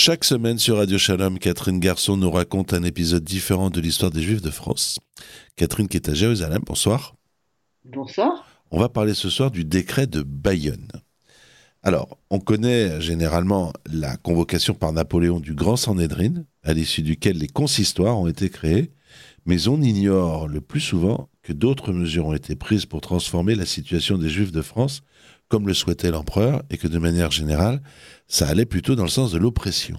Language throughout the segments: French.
Chaque semaine sur Radio Shalom, Catherine Garçon nous raconte un épisode différent de l'histoire des Juifs de France. Catherine qui est à Jérusalem, bonsoir. Bonsoir. On va parler ce soir du décret de Bayonne. Alors, on connaît généralement la convocation par Napoléon du Grand Sanhédrin, à l'issue duquel les consistoires ont été créés, mais on ignore le plus souvent que d'autres mesures ont été prises pour transformer la situation des Juifs de France comme le souhaitait l'empereur, et que de manière générale, ça allait plutôt dans le sens de l'oppression.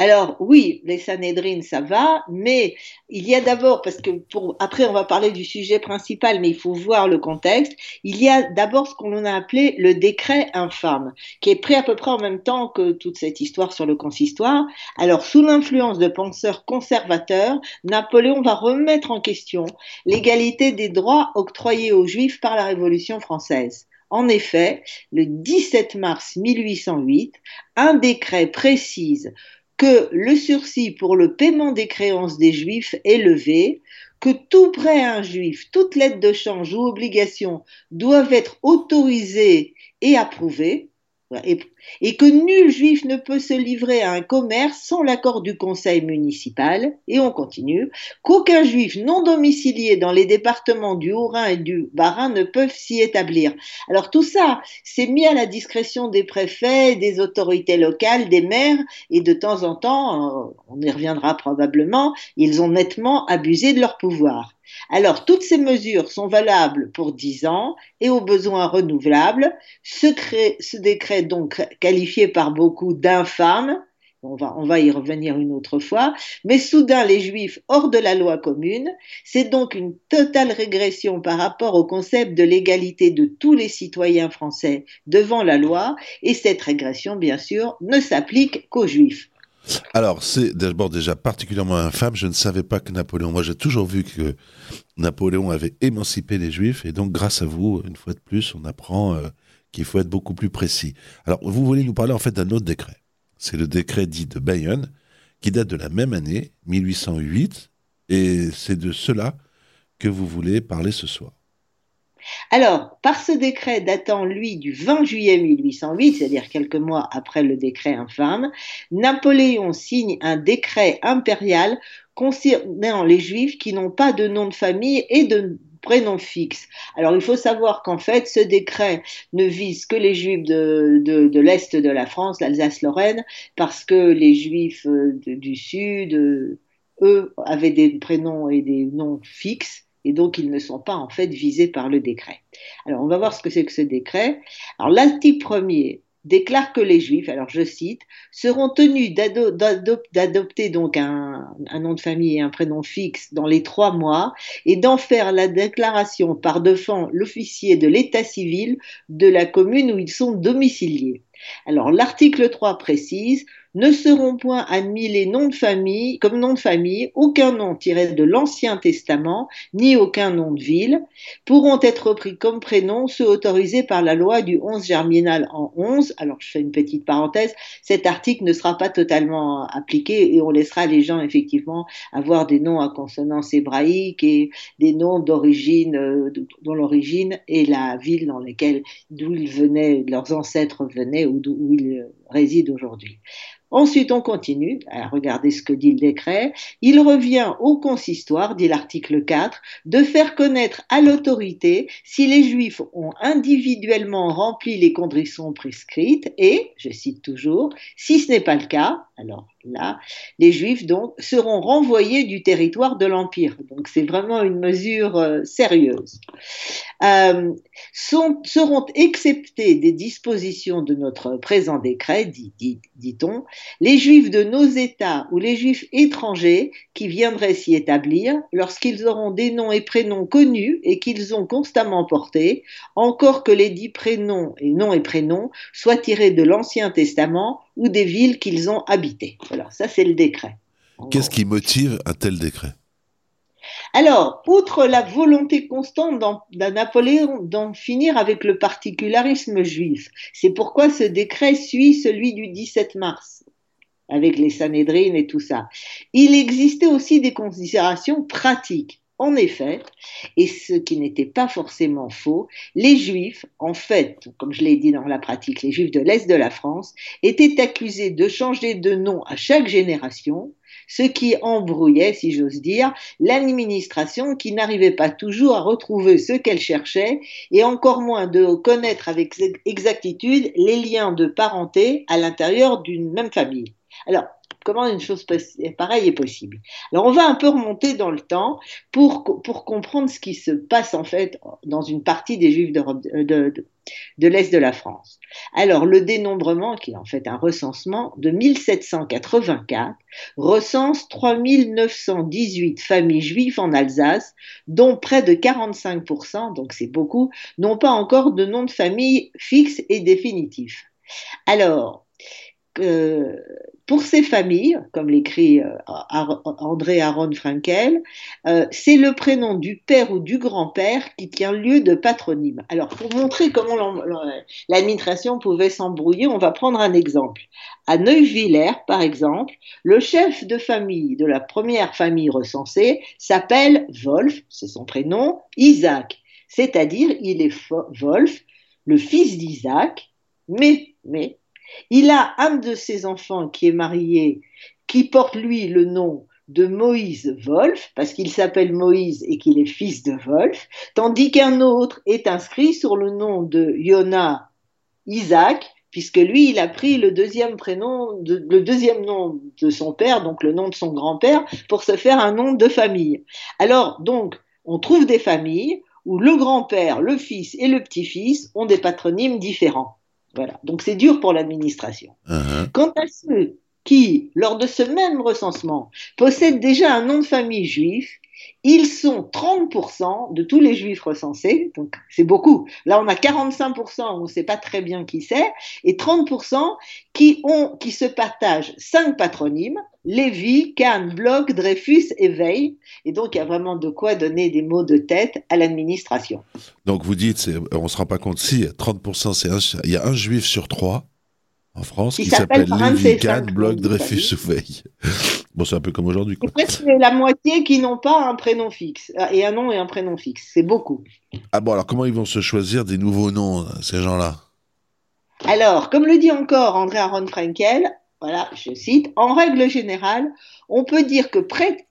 Alors oui, les Sanhedrin, ça va, mais il y a d'abord, parce que après on va parler du sujet principal, mais il faut voir le contexte, il y a d'abord ce qu'on a appelé le décret infâme, qui est pris à peu près en même temps que toute cette histoire sur le consistoire. Alors sous l'influence de penseurs conservateurs, Napoléon va remettre en question l'égalité des droits octroyés aux Juifs par la Révolution française. En effet, le 17 mars 1808, un décret précise que le sursis pour le paiement des créances des Juifs est levé, que tout prêt à un Juif, toute lettre de change ou obligation doivent être autorisées et approuvées, et, que nul juif ne peut se livrer à un commerce sans l'accord du conseil municipal, et on continue, qu'aucun juif non domicilié dans les départements du Haut-Rhin et du Bas-Rhin ne peuvent s'y établir. Alors tout ça, c'est mis à la discrétion des préfets, des autorités locales, des maires, et de temps en temps, euh, on y reviendra probablement, ils ont nettement abusé de leur pouvoir. Alors, toutes ces mesures sont valables pour 10 ans et aux besoins renouvelables. Ce, décret, donc qualifié par beaucoup d'infâme, on va, on va y revenir une autre fois, mais soudain les juifs hors de la loi commune, c'est donc une totale régression par rapport au concept de l'égalité de tous les citoyens français devant la loi, et cette régression, bien sûr, ne s'applique qu'aux juifs. Alors, c'est d'abord déjà particulièrement infâme. Je ne savais pas que Napoléon. Moi, j'ai toujours vu que Napoléon avait émancipé les Juifs. Et donc, grâce à vous, une fois de plus, on apprend euh, qu'il faut être beaucoup plus précis. Alors, vous voulez nous parler en fait d'un autre décret. C'est le décret dit de Bayonne, qui date de la même année, 1808. Et c'est de cela que vous voulez parler ce soir. Alors, par ce décret datant, lui, du 20 juillet 1808, c'est-à-dire quelques mois après le décret infâme, Napoléon signe un décret impérial concernant les Juifs qui n'ont pas de nom de famille et de prénom fixe. Alors il faut savoir qu'en fait ce décret ne vise que les juifs de, l'Est de la France, l'Alsace-Lorraine, parce que les juifs euh, du Sud, euh, eux, avaient des prénoms et des noms fixes et donc ils ne sont pas en fait visés par le décret. Alors on va voir ce que c'est que ce décret. Alors l'article premier déclare que les Juifs, alors je cite, seront tenus d'adopter donc un, nom de famille et un prénom fixe dans les trois mois et d'en faire la déclaration par devant l'officier de l'état civil de la commune où ils sont domiciliés. Alors l'article 3 précise ne seront point admis les noms de famille, comme nom de famille, aucun nom tiré de l'Ancien Testament, ni aucun nom de ville, pourront être pris comme prénom ceux autorisés par la loi du 11 germinal en 11. Alors, je fais une petite parenthèse, cet article ne sera pas totalement appliqué et on laissera les gens effectivement avoir des noms à consonance hébraïque et des noms d'origine, euh, dont l'origine est la ville dans laquelle, d'où ils venaient, leurs ancêtres venaient ou d'où ils résident aujourd'hui. Ensuite, on continue à regarder ce que dit le décret. Il revient au consistoire, dit l'article 4, de faire connaître à l'autorité si les Juifs ont individuellement rempli les conditions prescrites et, je cite toujours, si ce n'est pas le cas, alors là, les Juifs donc seront renvoyés du territoire de l'Empire. Donc c'est vraiment une mesure euh, sérieuse. Euh, seront exceptés des dispositions de notre présent décret, dit-on, les Juifs de nos États ou les Juifs étrangers qui viendraient s'y établir lorsqu'ils auront des noms et prénoms connus et qu'ils ont constamment portés, encore que les dits prénoms et noms et prénoms soient tirés de l'Ancien Testament ou des villes qu'ils ont habitées. Voilà, ça c'est le décret. Qu'est-ce qui motive un tel décret? Alors, outre la volonté constante d'un Napoléon d'en finir avec le particularisme juif, c'est pourquoi ce décret suit celui du 17 mars, avec les Sanhédrines et tout ça. Il existait aussi des considérations pratiques. En effet, et ce qui n'était pas forcément faux, les Juifs, en fait, comme je l'ai dit dans la pratique, les Juifs de l'Est de la France, étaient accusés de changer de nom à chaque génération, ce qui embrouillait, si j'ose dire, l'administration qui n'arrivait pas toujours à retrouver ce qu'elle cherchait et encore moins de connaître avec exactitude les liens de parenté à l'intérieur d'une même famille. Alors, comment une chose pareille est possible? Alors on va un peu remonter dans le temps pour, comprendre ce qui se passe en fait dans une partie des Juifs de, de, de l'Est de la France. Alors le dénombrement, qui est en fait un recensement de 1784, recense 3918 familles juives en Alsace, dont près de 45%, donc c'est beaucoup, n'ont pas encore de nom de famille fixe et définitif. Alors, euh, pour ces familles, comme l'écrit euh, André Aaron Frankel, euh, c'est le prénom du père ou du grand-père qui tient lieu de patronyme. Alors, pour montrer comment l'administration pouvait s'embrouiller, on va prendre un exemple. À Neuvillers, par exemple, le chef de famille de la première famille recensée s'appelle Wolf, c'est son prénom, Isaac. C'est-à-dire, il est Wolf, le fils d'Isaac, mais, mais il a un de ses enfants qui est marié, qui porte lui le nom de Moïse Wolf, parce qu'il s'appelle Moïse et qu'il est fils de Wolf, tandis qu'un autre est inscrit sur le nom de Yona Isaac, puisque lui, il a pris le deuxième prénom, le deuxième nom de son père, donc le nom de son grand-père, pour se faire un nom de famille. Alors, donc, on trouve des familles où le grand-père, le fils et le petit-fils ont des patronymes différents. Voilà. Donc c'est dur pour l'administration. Uh-huh. Quant à ceux qui, lors de ce même recensement, possèdent déjà un nom de famille juif, ils sont 30% de tous les juifs recensés, donc c'est beaucoup. Là, on a 45%, on ne sait pas très bien qui c'est, et 30% qui, ont, qui se partagent cinq patronymes, Lévi, Kahn, Bloch, Dreyfus et Veil. Et donc, il y a vraiment de quoi donner des mots de tête à l'administration. Donc, vous dites, on ne se rend pas compte, si 30%, c'est il y a un juif sur trois en France qui, s'appelle Lévi, Kahn, Bloch, Dreyfus ou Veil. Bon, c'est un peu comme aujourd'hui. presque la moitié qui n'ont pas un prénom fixe, euh, et un nom et un prénom fixe. C'est beaucoup. Ah bon, alors comment ils vont se choisir des nouveaux noms, ces gens-là? Alors, comme le dit encore André Aaron Frankel, voilà, je cite, en règle générale, on peut dire que presque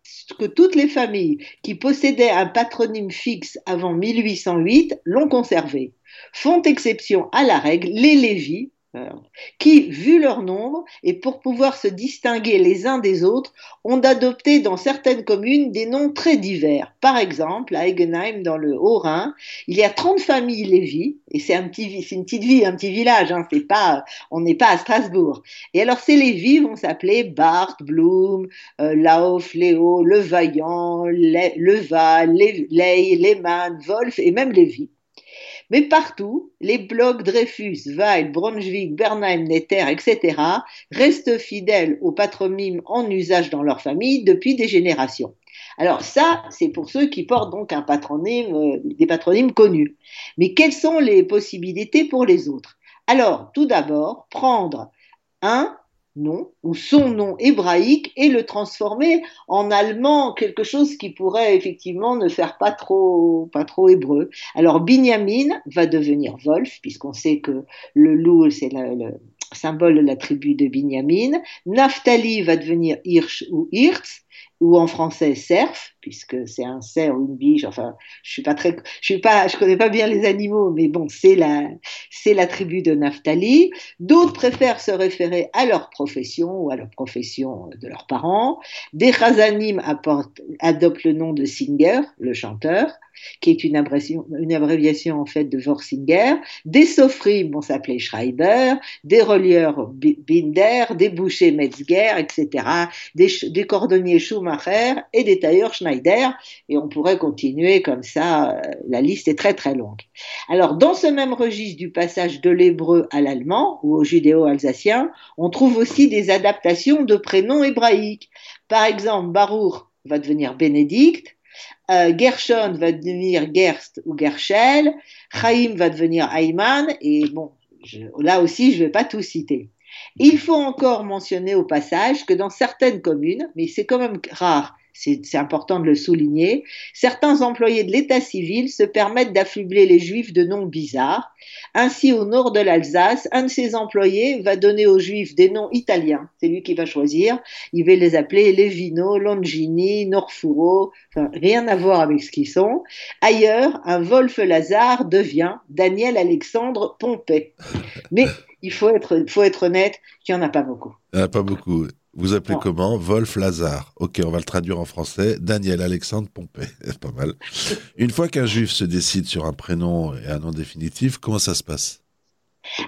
toutes les familles qui possédaient un patronyme fixe avant 1808 l'ont conservé. Font exception à la règle les Lévis, qui, vu leur nombre, et pour pouvoir se distinguer les uns des autres, ont adopté dans certaines communes des noms très divers. Par exemple, à Eigenheim, dans le Haut-Rhin, il y a 30 familles Lévis, et c'est une petite ville, un petit village, hein, on n'est pas à Strasbourg. Et alors, ces Lévis vont s'appeler Barth, Blum, euh, Lauf, Léo, Levaillant, Leval, Ley, Lehmann, Wolf et même Lévy. Mais partout, les blocs Dreyfus, Weil, Brunswick, Bernheim, Netter, etc. restent fidèles au patronyme en usage dans leur famille depuis des générations. Alors ça, c'est pour ceux qui portent donc un patronyme, euh, des patronymes connus. Mais quelles sont les possibilités pour les autres? Alors, tout d'abord, prendre un nom ou son nom hébraïque et le transformer en allemand, quelque chose qui pourrait effectivement ne faire pas trop, pas trop hébreu. Alors Binyamin va devenir Wolf, puisqu'on sait que le loup, c'est le symbole de la tribu de Binyamin. Naphtali va devenir Hirsch ou Hirtz ou en français cerf, puisque c'est un cerf ou une biche. Enfin, je suis pas très, je suis pas, je connais pas bien les animaux, mais bon, c'est la, c'est la tribu de Naphtali. D'autres préfèrent se référer à leur profession ou à leur profession de leurs parents. Des Chazanim adoptent le nom de Singer, le chanteur qui est une abréviation, une abréviation en fait de Vorsinger, des Sofrim vont s'appeler Schreiber, des relieurs Binder, des bouchers Metzger, etc., des, des, cordonniers Schumacher et des tailleurs Schneider, et on pourrait continuer comme ça, euh, la liste est très très longue. Alors, dans ce même registre du passage de l'hébreu à l'allemand ou au judéo-alsacien, on trouve aussi des adaptations de prénoms hébraïques. Par exemple, Baruch va devenir Bénédicte, euh, Gershon va devenir Gerst ou Gershel, Chaim va devenir Ayman, et bon, là aussi, je ne vais pas tout citer. Il faut encore mentionner au passage que dans certaines communes, mais c'est quand même rare, c'est important de le souligner, certains employés de l'état civil se permettent d'affubler les juifs de noms bizarres. Ainsi, au nord de l'Alsace, un de ses employés va donner aux juifs des noms italiens. C'est lui qui va choisir. Il va les appeler Levino, Longini, Norfuro, rien à voir avec ce qu'ils sont. Ailleurs, un Wolf Lazare devient Daniel Alexandre Pompée. Mais il faut être, honnête qu'il n'y en a pas beaucoup. Il n'y en a pas beaucoup. Vous appelez comment? Wolf Lazare. Ok, on va le traduire en français. Daniel Alexandre Pompée. pas mal. Une fois qu'un juif se décide sur un prénom et un nom définitif, comment ça se passe?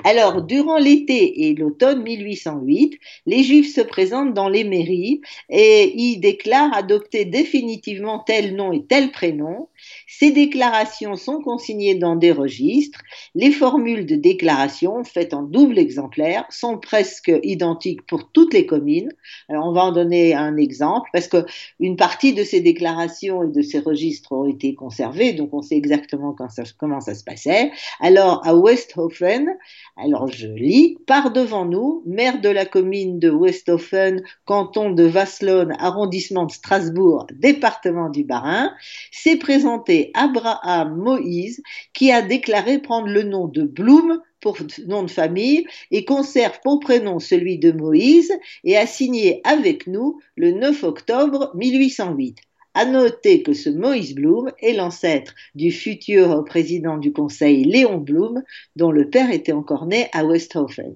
Alors, durant l'été et l'automne 1808, les Juifs se présentent dans les mairies et y déclarent adopter définitivement tel nom et tel prénom. Ces déclarations sont consignées dans des registres. Les formules de déclaration, faites en double exemplaire, sont presque identiques pour toutes les communes. Alors, on va en donner un exemple parce que une partie de ces déclarations et de ces registres ont été conservés, donc on sait exactement comment ça se passait. Alors, à Westhofen, alors je lis, par devant nous, maire de la commune de Westhofen, canton de Vasselonne, arrondissement de Strasbourg, département du Bas-Rhin, s'est présenté Abraham Moïse, qui a déclaré prendre le nom de Blum pour nom de famille et conserve pour prénom celui de Moïse et a signé avec nous le 9 octobre 1808. À noter que ce Moïse Blum est l'ancêtre du futur président du Conseil Léon Blum, dont le père était encore né à Westhofen.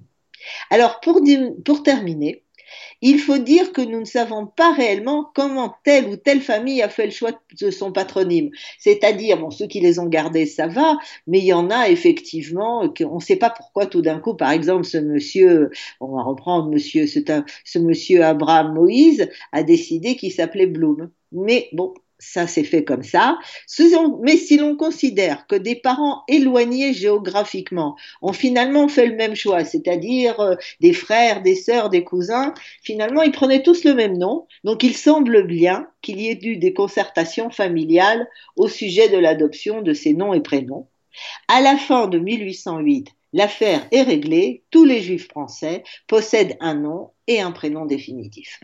Alors, pour, pour terminer, il faut dire que nous ne savons pas réellement comment telle ou telle famille a fait le choix de son patronyme. C'est-à-dire, bon, ceux qui les ont gardés, ça va, mais il y en a effectivement qu'on ne sait pas pourquoi tout d'un coup, par exemple, ce monsieur, on va reprendre monsieur, ce monsieur Abraham Moïse a décidé qu'il s'appelait Blum. Mais bon, ça s'est fait comme ça. Mais si l'on considère que des parents éloignés géographiquement ont finalement fait le même choix, c'est-à-dire euh, des frères, des sœurs, des cousins, finalement ils prenaient tous le même nom. Donc il semble bien qu'il y ait eu des concertations familiales au sujet de l'adoption de ces noms et prénoms. À la fin de 1808, l'affaire est réglée, tous les juifs français possèdent un nom et un prénom définitif.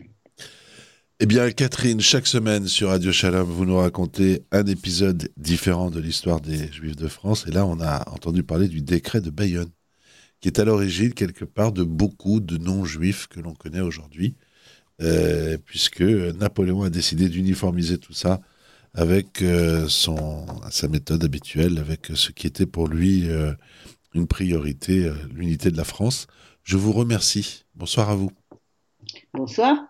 Eh bien, Catherine, chaque semaine sur Radio Shalom, vous nous racontez un épisode différent de l'histoire des Juifs de France. Et là, on a entendu parler du décret de Bayonne, qui est à l'origine, quelque part, de beaucoup de non-juifs que l'on connaît aujourd'hui, euh, puisque Napoléon a décidé d'uniformiser tout ça avec euh, son, sa méthode habituelle, avec ce qui était pour lui euh, une priorité, l'unité de la France. Je vous remercie. Bonsoir à vous. Bonsoir.